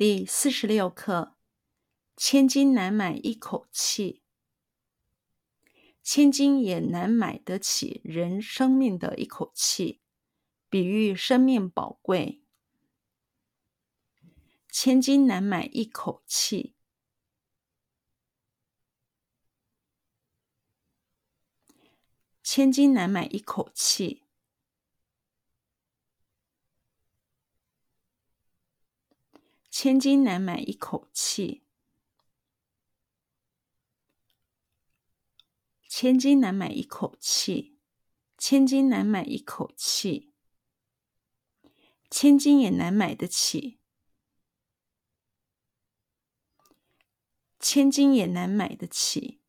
第四十六课：千金难买一口气，千金也难买得起人生命的一口气，比喻生命宝贵。千金难买一口气，千金难买一口气。千金难买一口气，千金难买一口气，千金难买一口气，千金也难买得起，千金也难买得起，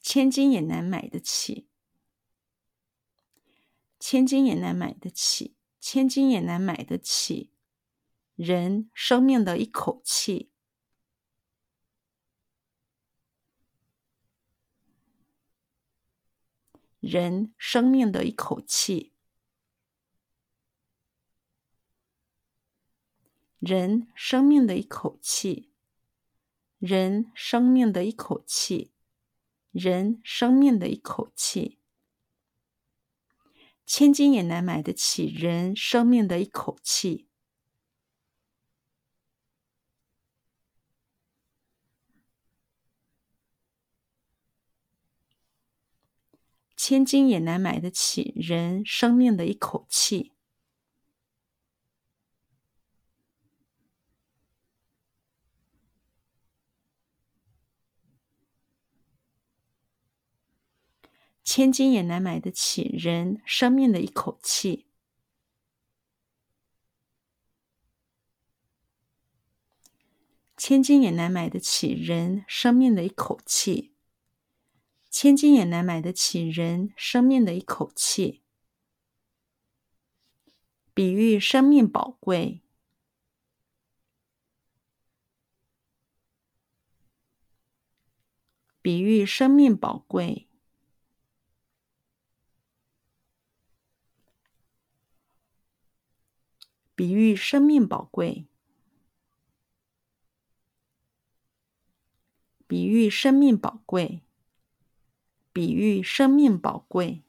千金也难买得起。千金也难买得起，千金也难买得起人生命的一口气，人生命的一口气，人生命的一口气，人生命的一口气，人生命的一口气。千金也难买得起人生命的一口气，千金也难买得起人生命的一口气。千金也难买得起人生命的一口气，千金也难买得起人生命的一口气，千金也难买得起人生命的一口气，比喻生命宝贵，比喻生命宝贵。比喻生命宝贵，比喻生命宝贵，比喻生命宝贵。